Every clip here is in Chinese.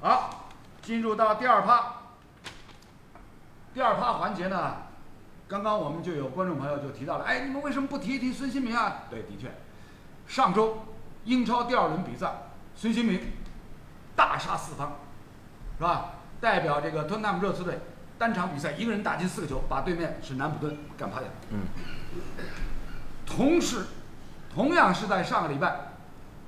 好，进入到第二趴。第二趴环节呢，刚刚我们就有观众朋友就提到了，哎，你们为什么不提一提孙兴民啊？对，的确，上周英超第二轮比赛，孙兴民大杀四方，是吧？代表这个托特纳姆热刺队单场比赛一个人打进四个球，把对面是南普顿干趴下。嗯。同时，同样是在上个礼拜，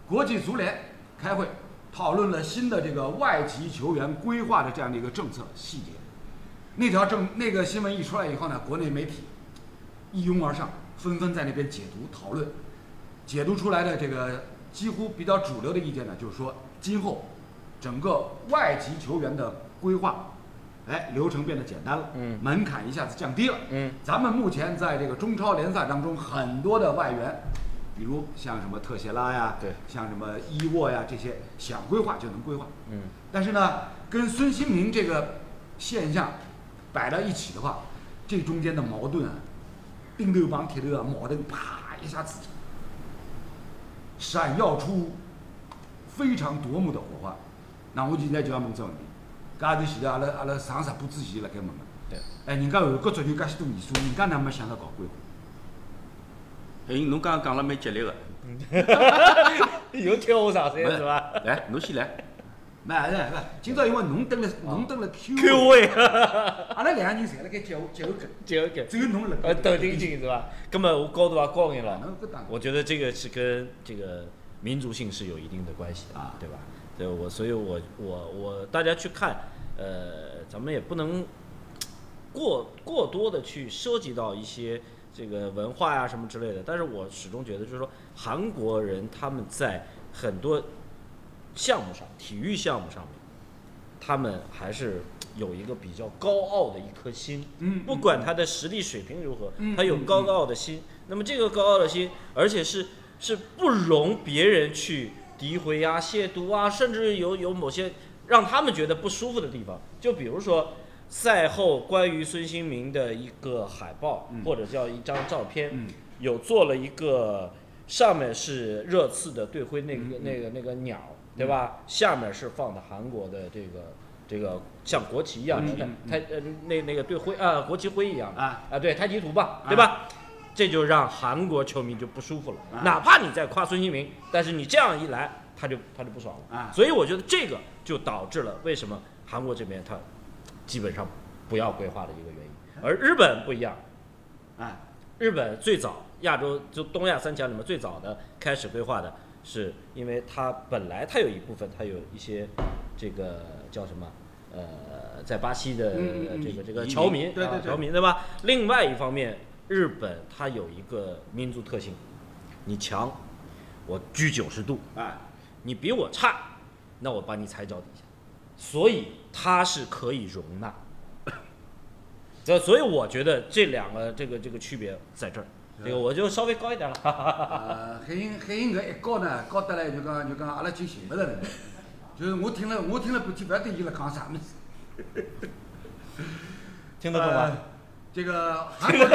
国际足联开会讨论了新的这个外籍球员规划的这样的一个政策细节。那条政那个新闻一出来以后呢，国内媒体一拥而上，纷纷在那边解读讨论，解读出来的这个几乎比较主流的意见呢，就是说今后整个外籍球员的规划，哎，流程变得简单了，嗯。门槛一下子降低了，嗯。咱们目前在这个中超联赛当中，很多的外援，比如像什么特谢拉呀，对像什么伊沃呀这些，想规划就能规划。嗯但是呢，跟孙兴民这个现象摆到一起的话，这中间的矛盾啊，钉头帮铁头啊，矛盾啪一下子闪耀出非常夺目的火花。那我现在就要问这问题，搿也是现在阿拉阿拉上十部之前辣盖问个。对。哎，人家韩国足球介许多年数，人家哪没想到搞规划？哎，侬刚刚讲了蛮激烈个，又跳我上山没是吧？来，侬先来。没是是，今朝因为侬蹲了侬蹲了 Q，Q 位，阿拉两个人侪辣盖脚脚跟，这个只有侬辣盖。呃抖定睛是吧？根本我高度也高眼了。我觉得这个是跟这个民族性是有一定的关系的啊对吧？对我，所以我我我大家去看，呃，咱们也不能过过多的去涉及到一些这个文化呀、什么之类的。但是我始终觉得，就是说韩国人他们在很多项目上，体育项目上面，他们还是有一个比较高傲的一颗心。嗯，不管他的实力水平如何嗯，他有高傲的心。那么这个高傲的心，而且是是不容别人去诋毁呀、亵渎啊，甚至有有某些让他们觉得不舒服的地方。就比如说赛后关于孙兴民的一个海报，嗯。或者叫一张照片，嗯。有做了一个上面是热刺的队徽那个、那个那个鸟，对吧？下面是放的韩国的这个这个像国旗一样的嗯嗯嗯。它呃那那个队徽啊国旗徽一样的啊。啊对太极图吧，啊对吧？这就让韩国球迷就不舒服了，啊。哪怕你在夸孙兴民，但是你这样一来，他就他就不爽了。啊。所以我觉得这个就导致了为什么韩国这边他基本上不要规划的一个原因，而日本不一样，哎，日本最早亚洲就东亚三强里面最早的开始规划的，是因为它本来它有一部分它有一些这个叫什么呃，在巴西的这个这个侨民，对对侨民对吧？另外一方面，日本它有一个民族特性，你强，我居九十度，哎，你比我差，那我把你踩脚底下，所以它是可以容纳。这所以我觉得这两个这个这个区别在这儿，这个我就稍微高一点了。呃，海英海英搿一高呢，高得来就讲就讲阿拉就寻勿着了。就是我听了我听了半天，勿晓得伊辣讲啥物事。听得懂吗？呃这个韩国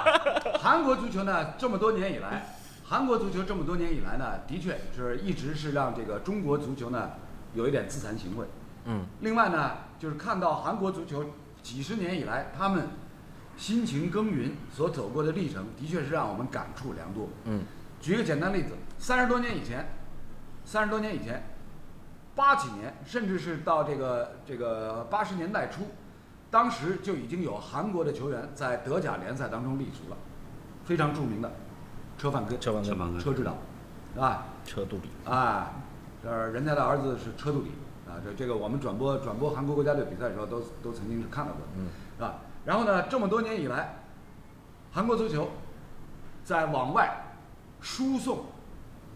韩国足球呢，这么多年以来，韩国足球这么多年以来呢，的确是一直是让这个中国足球呢有一点自惭形秽。嗯另外呢，就是看到韩国足球几十年以来他们辛勤耕耘所走过的历程，的确是让我们感触良多。嗯举个简单例子，三十多年以前，三十多年以前，八几年，甚至是到这个这个八十年代初，当时就已经有韩国的球员在德甲联赛当中立足了，非常著名的车范根，车范根车指导，是吧？车杜比。啊，这儿人家的儿子是车杜里啊，这这个我们转播转播韩国国家队比赛的时候都都曾经是看到过，嗯是吧？然后呢，这么多年以来，韩国足球在往外输送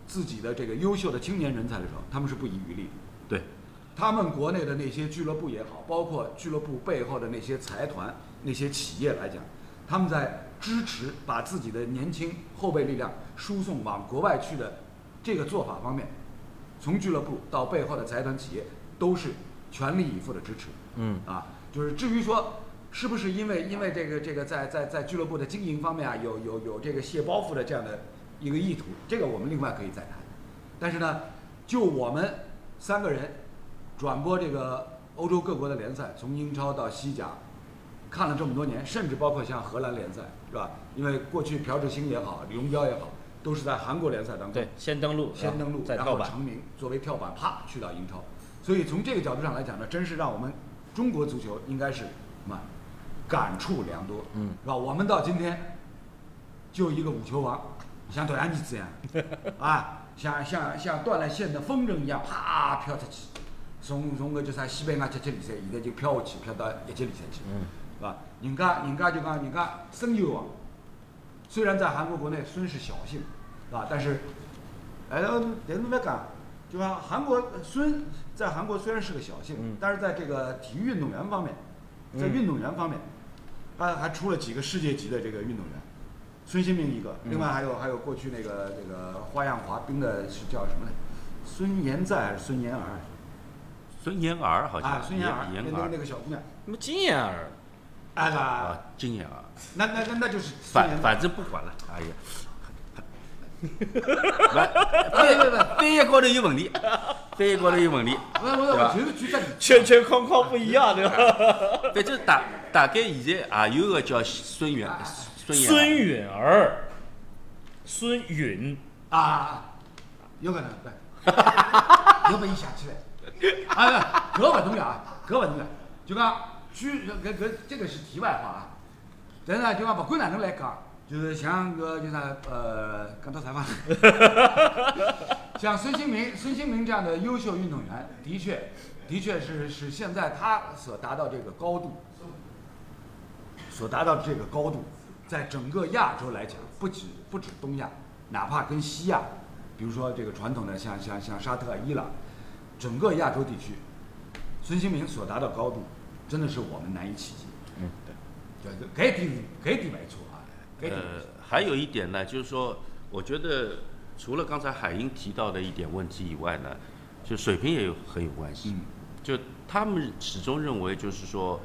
自己的这个优秀的青年人才的时候，他们是不遗余力的。对，他们国内的那些俱乐部也好，包括俱乐部背后的那些财团、那些企业来讲，他们在支持把自己的年轻后备力量输送往国外去的这个做法方面，从俱乐部到背后的财团企业都是全力以赴的支持。嗯啊，就是至于说是不是因为因为这个这个在在在俱乐部的经营方面啊，有有有这个卸包袱的这样的一个意图，这个我们另外可以再谈。但是呢，就我们三个人转播这个欧洲各国的联赛，从英超到西甲，看了这么多年，甚至包括像荷兰联赛，是吧？因为过去朴智星也好，李荣彪也好，都是在韩国联赛当中对，先登陆，先登陆，然。后成名，作为跳板，啪去到英超。所以从这个角度上来讲呢，真是让我们中国足球应该是什么感触良多，嗯，是吧？我们到今天就一个五球王，像短阳尼子一样，啊，像像像断了线的风筝一样，啪飘出去，从从个叫啥西班牙级级联赛，现在就飘下去，飘到一级联赛去，嗯，是吧？人家人家就讲人家孙球王，虽然在韩国国内孙是小姓，是吧？但是，哎，但是侬别讲，就讲韩国孙在韩国虽然是个小姓，嗯。但是在这个体育运动员方面，在嗯运动员方面，他还出了几个世界级的这个运动员，孙兴民一个，嗯。另外还有还有过去那个这个花样滑冰的是叫什么来？孙妍在还是孙妍儿？孙妍儿好像，啊，孙妍儿，那妍那个那个小姑娘，那么金妍儿，啊，金妍儿，那那那那就是反反正不管了，哎呀，不，不不不。翻译高头有问题，翻译高头有问题，对吧，圈圈框框不一样，对吧？反正大大概现在也有个叫孙元孙妍儿孙允儿，孙允，啊，有可能对，有本一想起来，啊，搿勿重要啊，搿勿重要，就讲举搿搿这个是题外话啊，但是呢，就讲不管哪能来讲，就是像搿就啥呃，讲到啥方面？像孙兴民，孙兴民这样的优秀运动员，的确，的确是是现在他所达到这个高度，所达到这个高度，在整个亚洲来讲，不止不止东亚，哪怕跟西亚，比如说这个传统的像像像沙特、伊朗，整个亚洲地区，孙兴民所达到高度，真的是我们难以企及。嗯，对，这这点这点没错呃。，还有一点呢，就是说，我觉得除了刚才海英提到的一点问题以外呢，就水平也有很有关系。嗯就他们始终认为，就是说，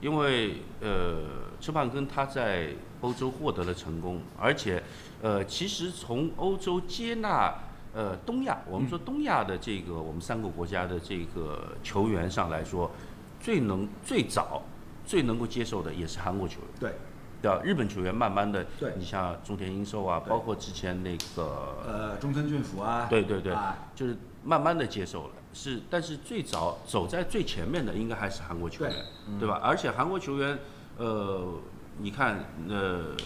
因为呃，车胖根他在欧洲获得了成功，而且呃，其实从欧洲接纳呃东亚，我们说东亚的这个我们三个国家的这个球员上来说，最能最早最能够接受的也是韩国球员。对，对吧？日本球员慢慢的，对你像中田英寿啊，包括之前那个，呃，中村俊辅啊，对对对啊，就是慢慢的接受了。是，但是最早走在最前面的应该还是韩国球员，对吧？而且韩国球员，呃，你看，呃，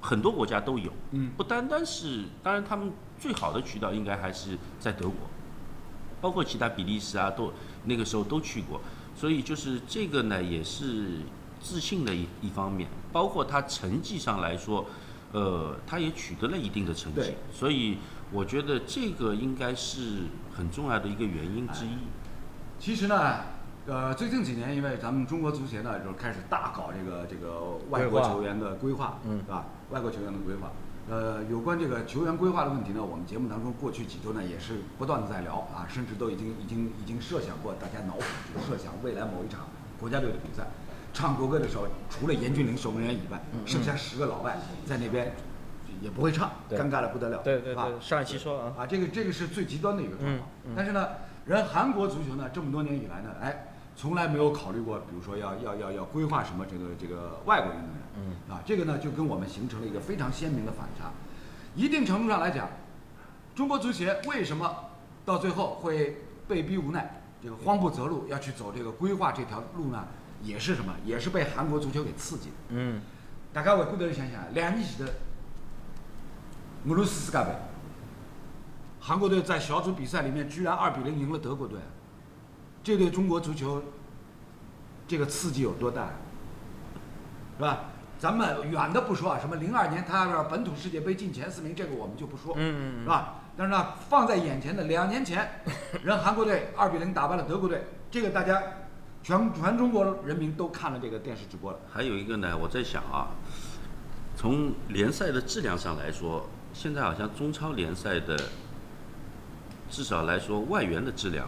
很多国家都有，嗯，不单单是，当然他们最好的渠道应该还是在德国，包括其他比利时啊，都那个时候都去过，所以就是这个呢，也是自信的一一方面，包括他成绩上来说，呃，他也取得了一定的成绩，所以我觉得这个应该是很重要的一个原因之一。其实呢，呃，最近几年，因为咱们中国足协呢，就开始大搞这个这个外国球员的规划，嗯是吧？外国球员的规划，呃，有关这个球员规划的问题呢，我们节目当中过去几周呢也是不断的在聊啊，甚至都已经已经已经设想过，大家脑补设想未来某一场国家队的比赛，唱国歌的时候，除了严俊凌守门员以外，剩下十个老外在那边也不会唱，尴尬的不得了，啊对对对，上一期说啊，啊，这个这个是最极端的一个状况。但是呢，人韩国足球呢，这么多年以来呢，哎，从来没有考虑过，比如说要要要要规划什么这个这个外国运动员。嗯。啊，这个呢就跟我们形成了一个非常鲜明的反差。一定程度上来讲，中国足协为什么到最后会被逼无奈，这个慌不择路要去走这个规划这条路呢？也是什么？也是被韩国足球给刺激的。嗯，大家回过头想想，两年前的，俄罗斯世界杯，韩国队在小组比赛里面居然二比零赢了德国队，这对中国足球这个刺激有多大，是吧？咱们远的不说啊，什么零二年他要本土世界杯进前四名，这个我们就不说，嗯嗯嗯是吧？但是呢，放在眼前的两年前，人韩国队二比零打败了德国队，这个大家全全中国人民都看了这个电视直播了。还有一个呢，我在想啊，从联赛的质量上来说，现在好像中超联赛的至少来说外援的质量，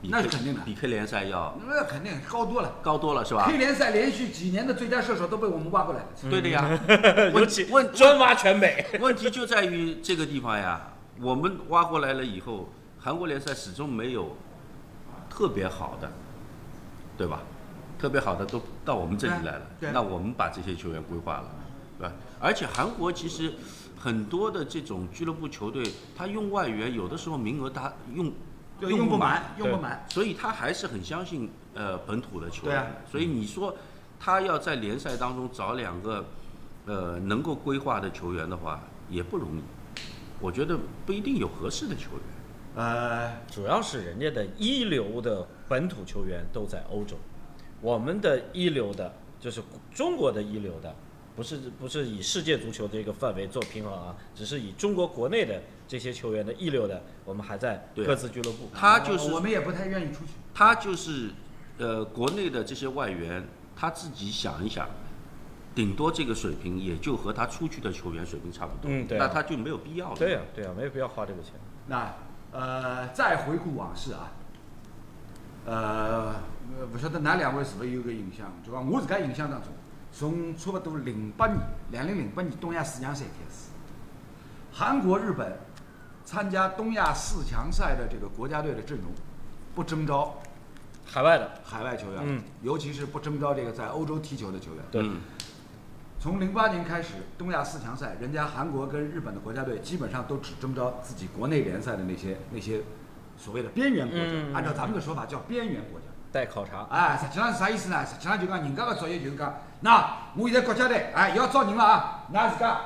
比那是肯定的比 K 联赛要那肯定高多了。高多了，是吧 K？联赛连续几年的最佳射手都被我们挖过来了。对的呀，问题问专挖全美，问题就在于这个地方呀，我们挖过来了以后，韩国联赛始终没有特别好的，对吧？特别好的都到我们这里来了，那我们把这些球员规划了，对吧？而且韩国其实很多的这种俱乐部球队，他用外援有的时候名额他用，用不满，用不对满。所以他还是很相信呃本土的球员。所以你说他要在联赛当中找两个呃能够规划的球员的话，也不容易。我觉得不一定有合适的球员。呃，主要是人家的一流的本土球员都在欧洲，我们的一流的就是中国的一流的，不是不是以世界足球这个范围做平衡啊，只是以中国国内的这些球员的一流的，我们还在各自俱乐部。他就是我们也不太愿意出去。他就是呃国内的这些外援，他自己想一想，顶多这个水平也就和他出去的球员水平差不多，嗯对啊那他就没有必要了。对呀、对呀、没有必要花这个钱。那呃，再回顾往事啊，呃，不晓得哪两位是否有个印象？就讲我自家印象当中，从差不多零八年，两零零八年东亚四强赛开始，韩国、日本参加东亚四强赛的这个国家队的阵容，不征召。海外的，海外球员，嗯。尤其是不征召这个在欧洲踢球的球员。对。嗯从零八年开始，东亚四强赛，人家韩国跟日本的国家队基本上都只征召自己国内联赛的那些那些所谓的边缘国家，嗯按照咱们的说法叫边缘国家。待考察。哎，实际上是啥意思呢？实际上就讲人家的作业就是讲，那我现在国家队哎要招人了啊，那自家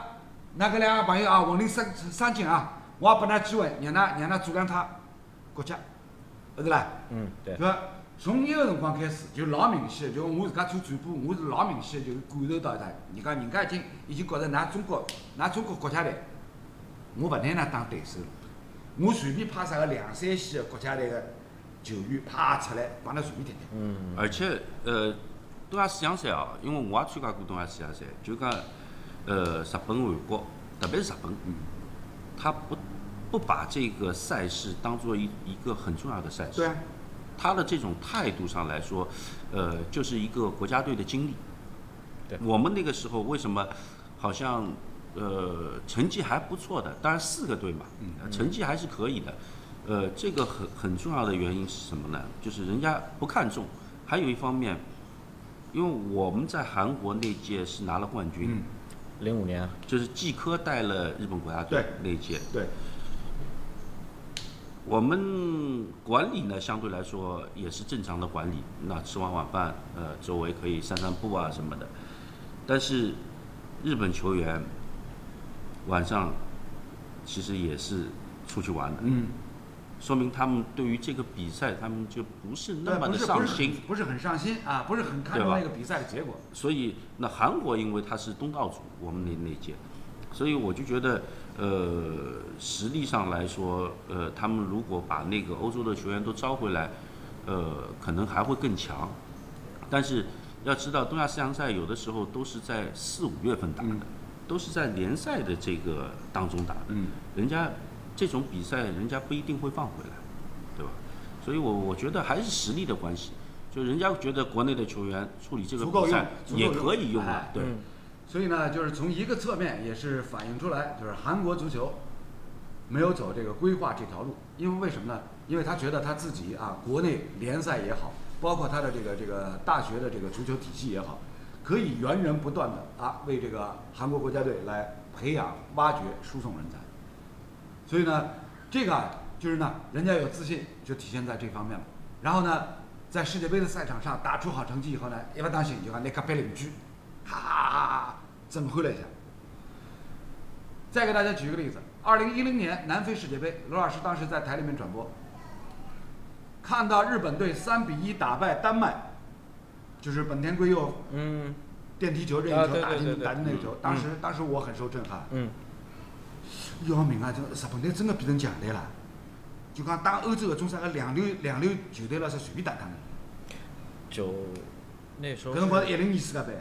那搿两个朋友啊，混领三三金啊，我也拨㑚机会，让㑚让㑚做两趟国家，后头啦。嗯，对？从伊个辰光开始，就老明显，就我自家做转播，我是老明显，就是感受到的，人家人家已经已经觉着㑚中国，㑚中国国家队，我勿拿㑚当对手了，我随便派啥个两三线的国家队个球员派出来，帮㑚随便踢踢。嗯，而且呃，东亚四强赛哦，因为我也参加过东亚四强赛，就讲呃，日本、韩国，特别是日本，嗯，他不不把这个赛事当做一一个很重要的赛事。对啊，他的这种态度上来说，呃，就是一个国家队的经历。对我们那个时候为什么好像呃成绩还不错的？当然四个队嘛，嗯成绩还是可以的。呃，这个很很重要的原因是什么呢？就是人家不看重，还有一方面，因为我们在韩国那届是拿了冠军，嗯，零五年，就是季科带了日本国家队那一届。对，我们管理呢，相对来说也是正常的管理。那吃完晚饭，呃，周围可以散散步啊什么的。但是日本球员晚上其实也是出去玩的，嗯，说明他们对于这个比赛，他们就不是那，么的上心。不是很上心啊，不是很看重那个比赛的结果。所以那韩国因为他是东道主，我们那那届，所以我就觉得，呃，实力上来说，呃，他们如果把那个欧洲的球员都招回来，呃，可能还会更强。但是要知道，东亚四强赛有的时候都是在四五月份打的，嗯都是在联赛的这个当中打的。嗯，人家这种比赛，人家不一定会放回来，对吧？所以我我觉得还是实力的关系。就人家觉得国内的球员处理这个比赛也可以用啊哎，对。嗯所以呢，就是从一个侧面也是反映出来，就是韩国足球没有走这个规划这条路，因为为什么呢？因为他觉得他自己啊，国内联赛也好，包括他的这个这个大学的这个足球体系也好，可以源源不断的啊为这个韩国国家队来培养、挖掘、输送人才。所以呢，这个啊就是呢，人家有自信就体现在这方面了。然后呢，在世界杯的赛场上打出好成绩以后呢，一不当心就讲那个背邻居，哈哈哈哈震撼了一下。再给大家举一个例子，二零一零年南非世界杯，罗老师当时在台里面转播，看到日本队三比一打败丹麦，就是本田圭佑嗯电梯球任意球打进打进那个球，当时当时我很受震撼。嗯，要命啊！这日本队真的变成强队了，就讲打欧洲搿种啥个两流两流球队了，是随便打打的。就那时候搿辰光是是一零年世界杯，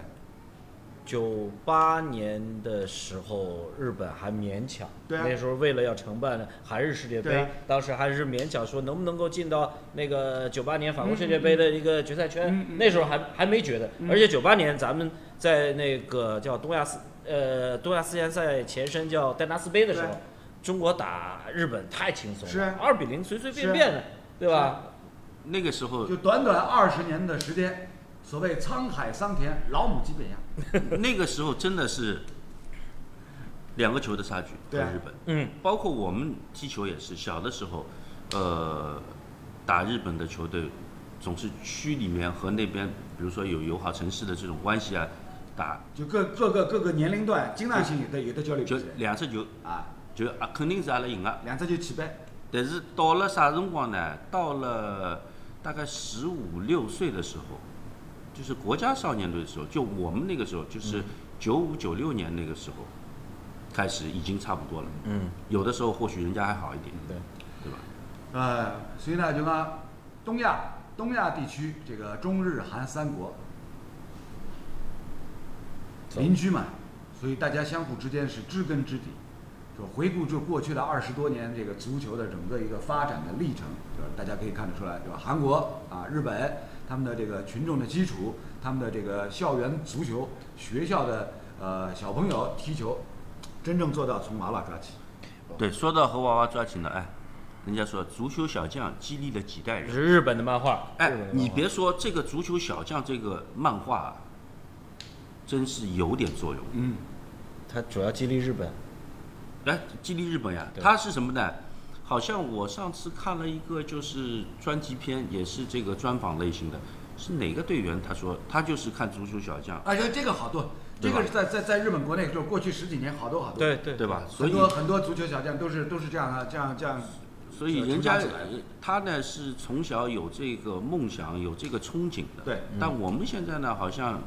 九八年的时候，日本还勉强。对啊。那时候为了要承办韩日世界杯，啊。当时还是勉强说能不能够进到那个九八年法国世界杯的一个决赛圈。嗯嗯嗯。那时候还还没觉得，嗯。而且九八年咱们在那个叫东亚四呃东亚四强赛前身叫戴拿斯杯的时候，中国打日本太轻松是二比零随随便便的，对吧？那个时候就短短二十年的时间，所谓沧海桑田，老母鸡变鸭。那个时候真的是两个球的差距和对啊日本，嗯，包括我们踢球也是，小的时候，呃，打日本的球队，总是区里面和那边，比如说有友好城市的这种关系啊，打就各各个各个年龄段，经常性有的有的交流比就两只球，啊，就啊肯定是阿拉赢了。两只球起班。但是到了啥辰光呢？到了大概十五六岁的时候，就是国家少年队的时候，就我们那个时候，就是九五九六年那个时候，开始已经差不多了。嗯，有的时候或许人家还好一点，对，对吧？呃，所以呢，就讲东亚东亚地区这个中日韩三国邻居嘛，所以大家相互之间是知根知底。就回顾就过去的二十多年这个足球的整个一个发展的历程，就是大家可以看得出来，对吧？韩国啊、日本他们的这个群众的基础，他们的这个校园足球，学校的呃小朋友踢球，真正做到从娃娃抓起。对，说到和娃娃抓起呢，哎，人家说足球小将激励了几代人。是日本的漫画。哎你别说这个足球小将这个漫画啊，真是有点作用。嗯，它主要激励日本。来，激励日本呀，对它是什么呢？好像我上次看了一个就是专题片，也是这个专访类型的，是哪个队员？他说他就是看足球小将，而且这个好多，这个在在在日本国内就是过去十几年好多好多，对对对吧？所很以多很多足球小将都是都是这样啊，这样这样，所以人家他呢是从小有这个梦想，有这个憧憬的。对。但我们现在呢，好像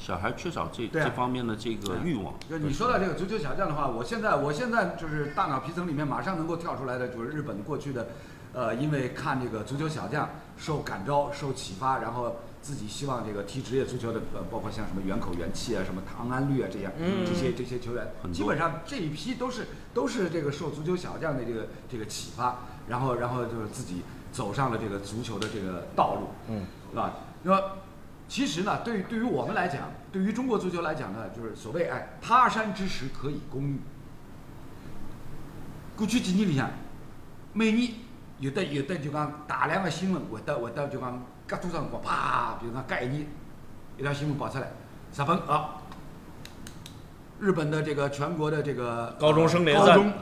小孩缺少这、啊这方面的这个欲望。就你说到这个足球小将的话，我现在我现在就是大脑皮层里面马上能够跳出来的就是日本过去的，呃，因为看这个足球小将受感召、受启发，然后自己希望这个踢职业足球的，呃，包括像什么远口元气啊、什么唐安绿啊这样，嗯这些这些球员，基本上这一批都是都是这个受足球小将的这个这个启发，然后然后就是自己走上了这个足球的这个道路。嗯，是吧？那么其实呢，对于对于我们来讲，对于中国足球来讲呢，就是所谓哎，他山之石可以攻玉。过去几年里向，每年有的有的就讲大量的新闻会得会得就讲隔多少辰光，啪，比如讲隔一年，一条新闻爆出来，日本啊，日本的这个全国的这个高中生联赛高中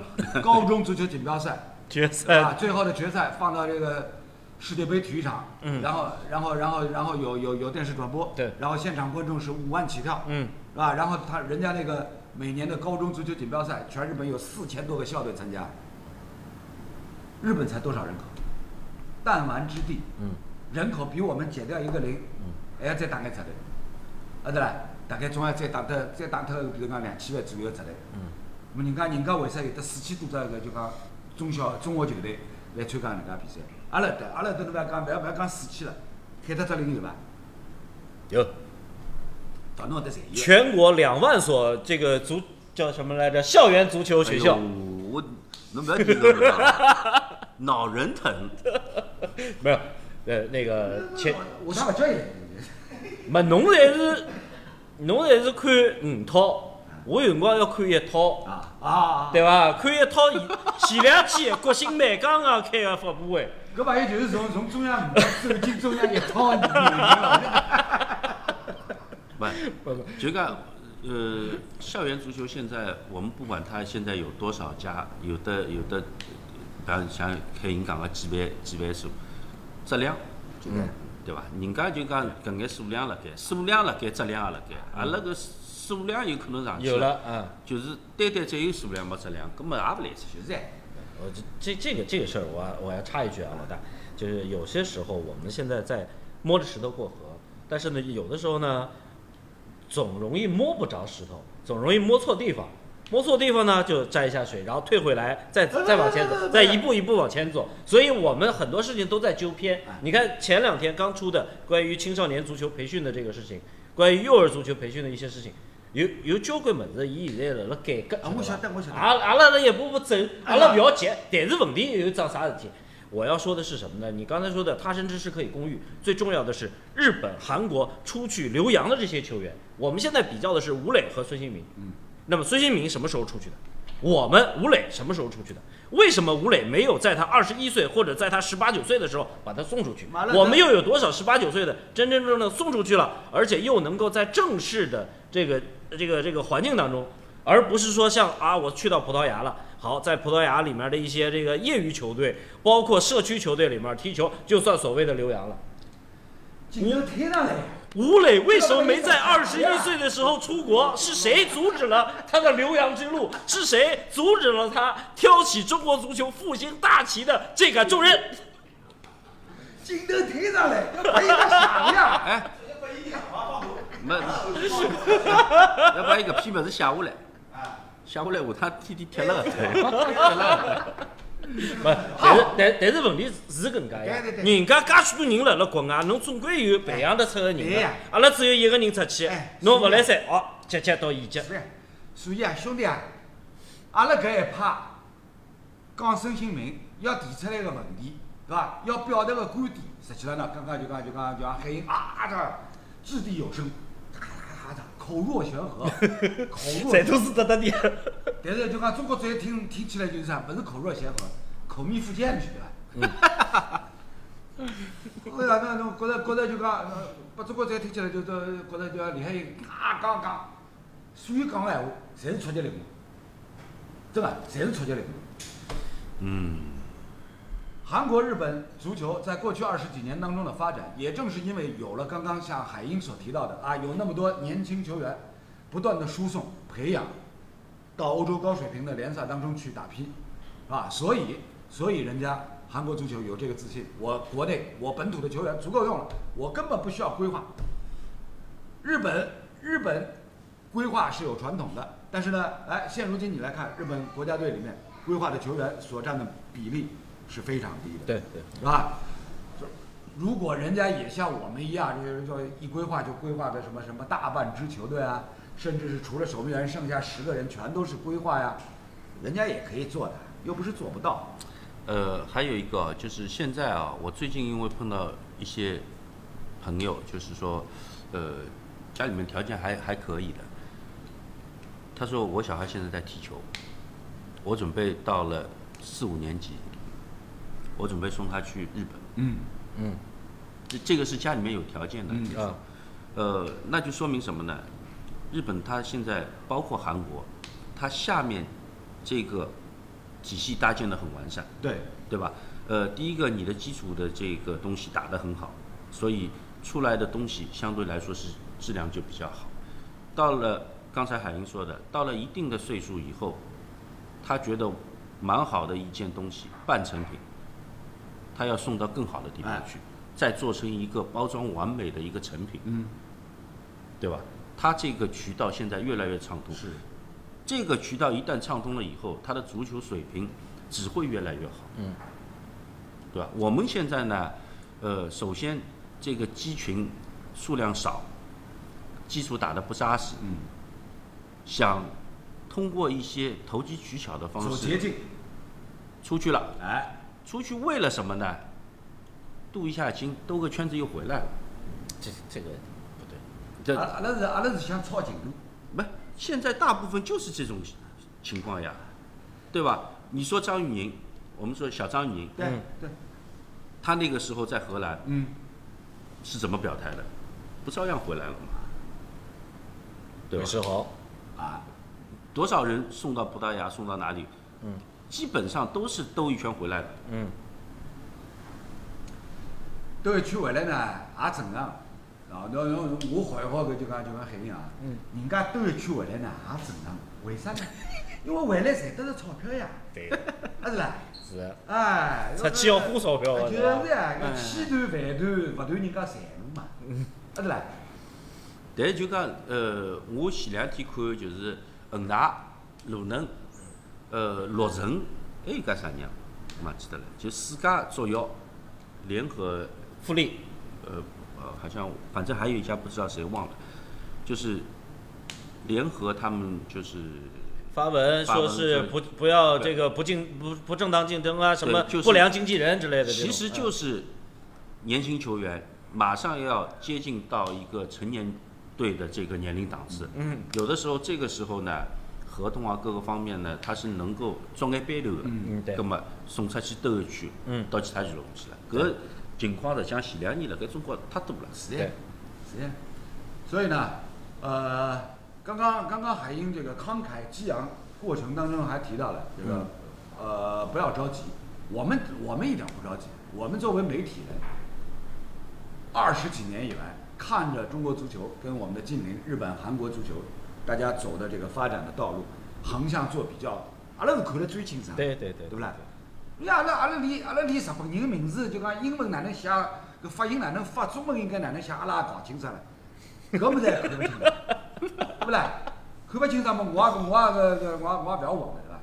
高中足球锦标赛。决赛啊，最后的决赛放到这个世界杯体育场，嗯。然后然后然后然后有有有电视转播，对。然后现场观众是五万起跳，嗯，是吧？然后他人家那个每年的高中足球锦标赛，全日本有四千多个校队参加，日本才多少人口？弹丸之地，嗯，人口比我们减掉一个零，还要再打眼出来，啊对啦，大概总要再打得再打脱，比如讲两千万左右出来，嗯，咁人家人家为啥有得四千多只个就讲中小中学球队来参加人家比赛？阿拉搭阿拉搭侬勿要讲，勿要勿要讲四千了，开脱只零有伐？有到侬搿搭侪有。全国两万所这个足叫什么来着？校园足球学校。哎呦我侬不要提这个，脑仁疼。没有，呃，那个前，我啥勿叫伊？没侬侪是，侬侪是看五套，我有辰光要看一套，啊啊！对伐？看一套前两天国新美刚刚开个发布会，搿朋友就是从从中央走进中央一套人了。不，就讲，呃，校园足球现在我们不管它现在有多少家，有的有的，比方像开银讲个几万几万数，质量，嗯对吧？人家就讲搿眼数量辣盖，数量辣盖，质量也辣盖，阿拉搿数量有可能上去有了嗯。就是单单只有数量没质量，根本也勿来塞。就是哎，我这这这个这个事儿，我我要插一句啊，老大，就是有些时候我们现在在摸着石头过河，但是呢，有的时候呢，总容易摸不着石头，总容易摸错地方，摸错地方呢就沾一下水，然后退回来，再再往前走，再一步一步往前走。所以我们很多事情都在纠偏。你看前两天刚出的关于青少年足球培训的这个事情，关于幼儿足球培训的一些事情。有有交关物事，伊现在辣辣改革。啊我晓得我晓得阿阿拉辣一步步走，阿拉不要急。但是问题有桩啥事体？我要说的是什么呢？你刚才说的他山之石可以攻玉，最重要的是日本、韩国出去留洋的这些球员，我们现在比较的是吴磊和孙兴民。嗯，那么孙兴民什么时候出去的？我们吴磊什么时候出去的？为什么吴磊没有在他二十一岁或者在他十八九岁的时候把他送出去我们又有多少十八九岁的真真正正送出去了，而且又能够在正式的这个这个这个环境当中，而不是说像啊，我去到葡萄牙了，好，在葡萄牙里面的一些这个业余球队，包括社区球队里面踢球，就算所谓的留洋了。镜头推上来，吴磊为什么没在二十一岁的时候出国？是谁阻止了他的留洋之路？是谁阻止了他挑起中国足球复兴大旗的这个重任？镜头推上来，要把一个响亮。哎，没，要把一个批本子写下来，写下来下趟天天贴了个贴了个。不，但是但但是问题是搿能介呀。人家介许多人辣辣国外，侬总归有培养得出个人的对呀。阿拉只有一个人出去哎，侬勿来三，哦，接接到乙级。是，所以啊，兄弟啊，阿拉搿一派讲孙兴民要提出来个问题，对伐？要表达个观点，实际上呢，刚刚就讲就讲就讲海英啊，这掷地有声，口若悬河，口若侪都是得得的。但是就讲中国足球听听起来就是啥，不是口若悬河，口蜜腹剑去对伐？为啥呢？侬觉着觉着就讲，呃把中国足球听起来就都觉着就像李海英啊讲讲，所有讲个闲话，侪是触及领悟，真个，侪是触及领悟。嗯，韩国、日本足球在过去二十几年当中的发展，也正是因为有了刚刚像海英所提到的啊，有那么多年轻球员不断的输送培养到欧洲高水平的联赛当中去打拼，啊，所以所以人家韩国足球有这个自信，我国内我本土的球员足够用了，我根本不需要规划。日本日本规划是有传统的，但是呢，哎，现如今你来看，日本国家队里面规划的球员所占的比例是非常低的。对对，是吧？就如果人家也像我们一样，就是说一规划就规划的什么什么大半支球队啊，甚至是除了守门员剩下十个人全都是规划呀，人家也可以做的，又不是做不到。呃，还有一个啊就是现在啊，我最近因为碰到一些朋友，就是说，呃，家里面条件还还可以的。他说我小孩现在在踢球，我准备到了四五年级，我准备送他去日本。嗯嗯这这个是家里面有条件的。嗯啊，呃，那就说明什么呢？日本它现在包括韩国，它下面这个体系搭建的很完善。对，对吧？呃，第一个，你的基础的这个东西打得很好，所以出来的东西相对来说是质量就比较好。到了刚才海英说的，到了一定的岁数以后，他觉得蛮好的一件东西，半成品，他要送到更好的地方去，再做成一个包装完美的一个成品，嗯，对吧？他这个渠道现在越来越畅通，是，这个渠道一旦畅通了以后，他的足球水平只会越来越好。嗯，对吧？我们现在呢，呃，首先这个鸡群数量少，基础打得不扎实，嗯，想通过一些投机取巧的方式走捷径，出去了，哎，出去为了什么呢？镀一下金，兜个圈子又回来了。这这个不对。这阿阿拉是阿拉是想抄近路，不，现在大部分就是这种情况呀，对吧？你说张玉宁，我们说小张玉宁，对嗯对，他那个时候在荷兰嗯，是怎么表态的？不照样回来了吗？对吧韦？世豪，啊，多少人送到葡萄牙，送到哪里？嗯，基本上都是兜一圈回来的。嗯，兜一圈回来呢，也正常。啊，侬侬我好一好搿就讲就讲海宁啊，嗯，人家兜一圈回来呢，也正常。为啥呢？因为回来赚得是钞票呀，对，啊是啦，是。的，哎，出去要花钞票就是是呀，嗯搿气断饭断，勿断人家财路嘛，啊是啦，但是就讲，呃，我前两天看就是恒大、鲁能、呃洛城，还有家啥人？啊？我忘记得了，就四家作妖联合，富力，呃呃，好像反正还有一家不知道谁忘了，就是联合他们就是发文发文说是不不要这个不竞不不正当竞争啊，什么对就是不良经纪人之类的这种。其实就是年轻球员马上要接近到一个成年队的这个年龄档次，嗯。有的时候这个时候呢，合同啊各个方面呢，它是能够捉眼班头的。嗯对葛么送出去兜一圈，嗯到其他俱乐部去了。搿情况实际上前两年辣盖中国太多了。是呀，是呀。所以呢，呃，刚刚刚刚海英这个慷慨激昂过程当中还提到了这个，呃，不要着急，我们我们一点不着急，我们作为媒体人，二十几年以来，看着中国足球跟我们的近邻日本、韩国足球，大家走的这个发展的道路，横向做比较，阿拉是看得最清楚，对对对对不啦？因为阿拉阿拉连阿拉连日本人的名字就讲英文哪能写，搿发音哪能发，中文应该哪能写，阿拉也搞清楚了。搿么侪看不清楚，对不啦？看不清爽嘛，我也我也搿搿我也我也不要问了，对伐？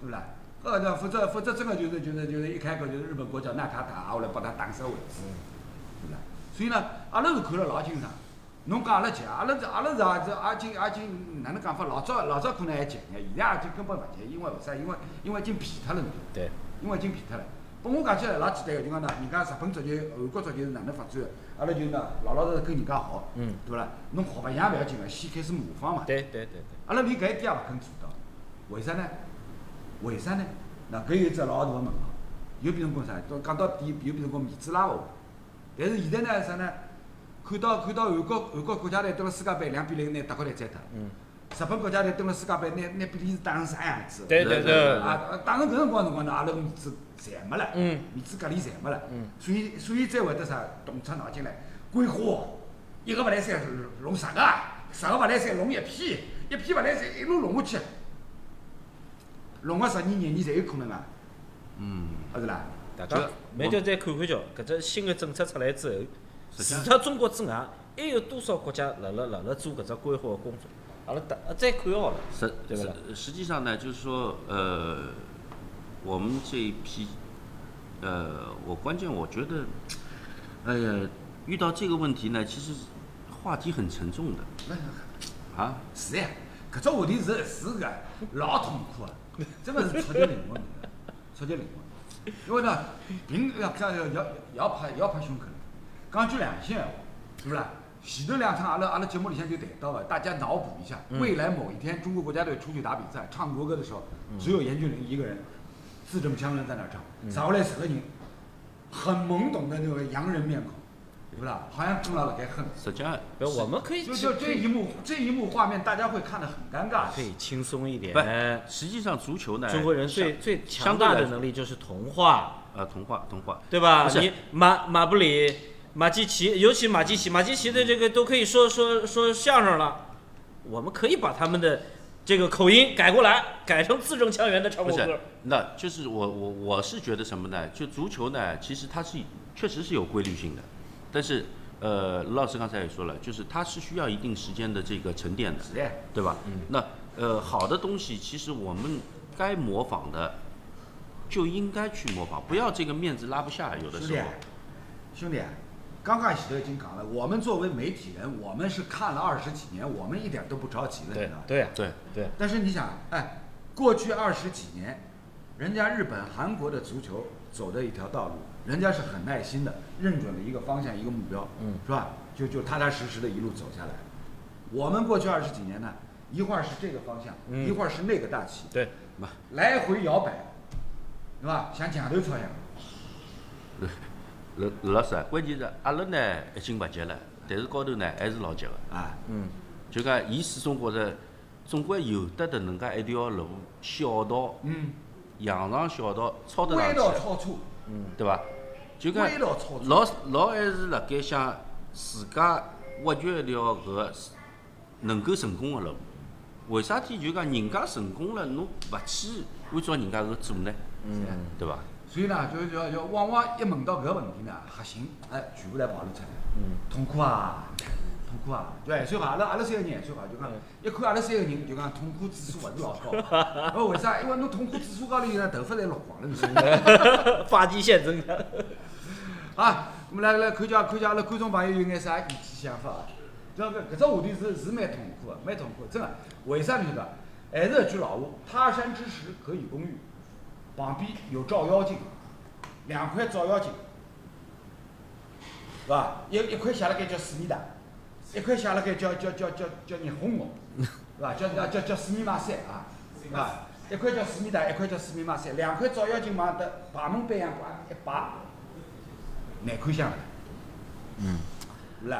对不啦？呃，那否则否则真的就是就是就是一开口就是日本国脚纳卡塔，后来把他打死为止，对不啦？所以呢，阿拉是看了老清爽。侬讲阿拉急，阿拉是阿拉是也是也经也经哪能讲法？老早老早可能还急眼，现在也就根本勿急，因为为啥？因为因为已经疲脱了，侬晓得伐对，因为已经疲脱了。拨我讲起来老简单个，就讲呢，人家日本足球、韩国足球是哪能发展的？阿拉就呢老老实实跟人家学，嗯对勿啦？侬学勿像勿要紧个，先开始模仿嘛。对对对对，阿拉连搿一点也勿肯做到，为啥呢？为啥呢？那搿有一只老大个问号，又变成讲啥？到讲到底又变成讲面子拉勿下。但是现在呢啥呢？看到看到韩国韩国国家队蹲了世界杯两比零拿德国队追脱，嗯，日本国家队蹲了世界杯拿拿比利时打成啥样子？对对对，啊，打成搿辰光辰光呢，阿拉个面子侪没了，嗯面子隔离侪没了，嗯所以所以才会得啥动出脑筋来规划，一个勿来三弄十个，十个勿来三弄一批，一批勿来三一路弄下去，弄个十年廿年侪有可能啊，嗯，勿是啦？大家慢点再看看叫，搿只新的政策出来之后，除脱中国之外，还有多少国家辣辣辣辣做搿只规划的工作？阿拉大再看好了。实对不啦实实际上呢，就是说，呃，我们这一批，呃，我关键我觉得，哎呀，遇到这个问题呢，其实话题很沉重的啊。是呀，搿只话题是是个老痛苦啊，真的是触及灵魂的，触及灵魂。因为呢，并要要要要要拍要拍胸口。讲句良心闲话，是不啦？前头两场阿拉阿拉节目里向就谈到了，大家脑补一下，未来某一天中国国家队出去打比赛，唱国歌的时候，只有严俊凌一个人字正腔圆在那儿唱，上下来十个人，很懵懂的那个洋人面孔，对不啦？好像跟牢辣盖哼。实际上，不，我们可以就就这一幕这一幕画面，大家会看得很尴尬。可以轻松一点不。实际上足球呢，中国人最最强大的能力就是童话，呃童话童话，对吧？不是你马马布里、马季奇，尤其马季奇，马季奇的这个都可以说说说相声了。我们可以把他们的这个口音改过来，改成字正腔圆的唱不是国歌。，那就是我我我是觉得什么呢？就足球呢，其实它是确实是有规律性的，但是呃，卢老师刚才也说了，就是它是需要一定时间的这个沉淀的，对吧？那呃，好的东西其实我们该模仿的就应该去模仿，不要这个面子拉不下，有的时候兄弟刚开始都已经讲了，我们作为媒体人，我们是看了二十几年，我们一点都不着急的，你对知道吗？对对，对，但是你想，哎，过去二十几年，人家日本、韩国的足球走的一条道路，人家是很耐心的，认准了一个方向、一个目标，嗯，是吧？就就踏踏实实的一路走下来。我们过去二十几年呢，一会儿是这个方向，嗯一会儿是那个大旗，对，来回摇摆，是吧？像墙头草一样。卢卢老师啊，关键是阿拉呢已经勿急了，但是高头呢还是老急个。啊，嗯，就讲，伊始终觉着，总归有得的能介一条路，小道、嗯，羊肠小道超得上弯道，超车，嗯对伐？就讲，老老还是辣盖想自家挖掘一条搿个能够成功个路。为啥体就讲人家成功了，侬勿去按照人家搿个做呢？嗯，对伐？所以呢，就就就往往一问到搿个问题呢，核心哎，全部侪暴露出来。嗯，痛苦啊，痛苦啊！就廿岁话，阿拉阿拉三个人廿岁话，就讲一看阿拉三个人，就讲痛苦指数勿是老高。哦，为啥？因为侬痛苦指数高头呢，头发侪落光了，你晓得伐？发际线增加。啊，我们来来看下看下阿拉观众朋友有眼啥意见想法啊？这个搿只话题是是蛮痛苦的，蛮痛苦的，真个。为啥呢？晓得伐？还是一句老话，他山之石可以攻玉，旁边有照妖镜，两块照妖镜，是吧？一一块写了该叫思密达，一块写了该叫叫叫叫叫霓虹红，是吧？叫叫叫叫四面马赛啊，啊，一块叫四面台，一块叫四面马赛，两块照妖镜往的排门板上挂一摆，难看相了。嗯，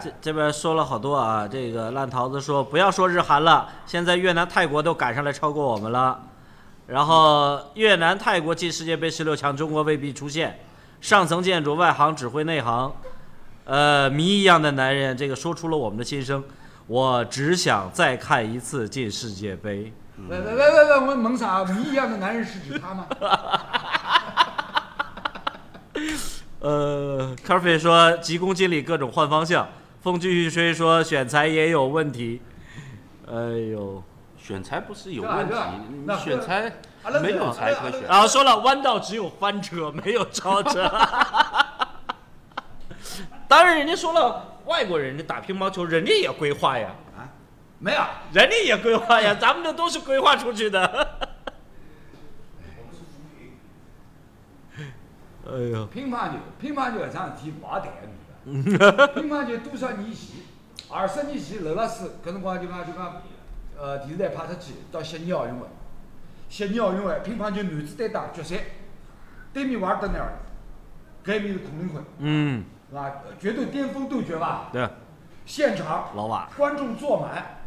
这，这边说了好多啊，这个烂桃子说不要说日韩了，现在越南、泰国都赶上来超过我们了。然后越南、泰国进世界杯十六强，中国未必出现。上层建筑，外行指挥内行，呃，谜一样的男人，这个说出了我们的心声。我只想再看一次进世界杯。喂喂喂喂喂，我蒙啥？谜一样的男人是指他吗？呃，咖啡说急功近利，各种换方向。风继续吹说选材也有问题。哎呦，选材不是有问题你那选材没有才可选。然后说了弯道只有翻车，没有超车。当然，人家说了，外国人家打乒乓球，人家也规划呀，啊，没有。人家也规划呀，咱们这都是规划出去的。哎呦，乒乓球，乒乓球搿桩事体勿好谈个，对伐？乒乓球多少年前，二十年前，刘老师搿辰光就讲就讲，呃，电视台派出去到悉尼奥运会，悉尼奥运会乒乓球男子单打决赛，对面瓦尔德内尔，搿一面是孔令辉，嗯，是吧？绝对巅峰对决吧？对，现场老瓦，观众坐满，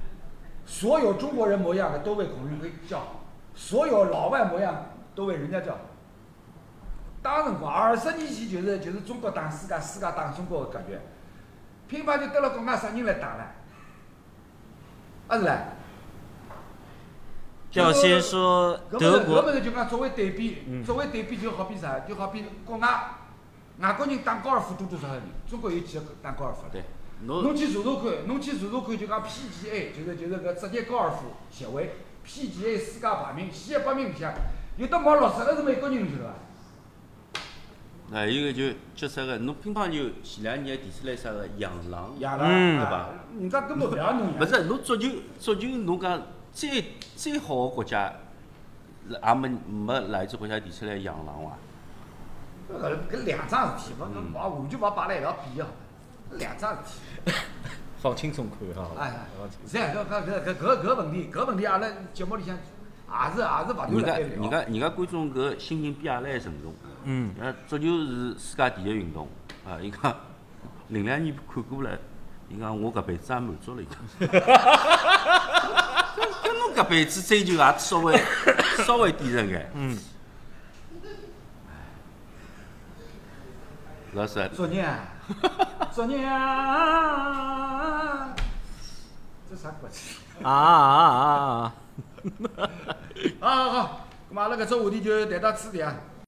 所有中国人模样的都为孔令辉叫好，所有老外模样都为人家叫好。当辰光二十年前就是就是中国打世界，世界打中国的感觉。乒乓球得了国外啥人来打呢？啊是唻。吊心说搿德国搿物事就讲作为对比，嗯作为对比就好比啥？就好比国外外国人打高尔夫多多少少人，中国有几个打高尔夫的？对，侬侬去查查看，侬去查查看，就讲 PGA，就是就是搿职业高尔夫协会 PGA 世界排名前一百名里向，有得毛六十个是美国人，侬晓得伐？还有一个就叫啥个，侬乒乓球前两年提出来啥个养狼，养了，嗯啊对伐？人家根本勿要侬养。不是侬足球足球侬讲最最好的国家，也没没哪一只国家提出来养狼伐？搿搿两桩事体，勿侬把完全勿摆辣一道比个，两桩事体。放轻松看啊，哎，是啊，搿搿搿搿搿搿问题，搿问题阿拉节目里向也是也是勿断人家。人家人家观众搿心情比阿拉还沉重。嗯，呃，足球是世界第一运动啊！伊讲零两年看过了，伊讲我搿辈子也满足了已经。搿辈子追求也稍微 稍微低人眼。嗯。老师，昨日啊，昨日啊，这啥歌曲？啊啊啊啊！好好好，咁嘛阿拉搿只话题就谈到此地啊。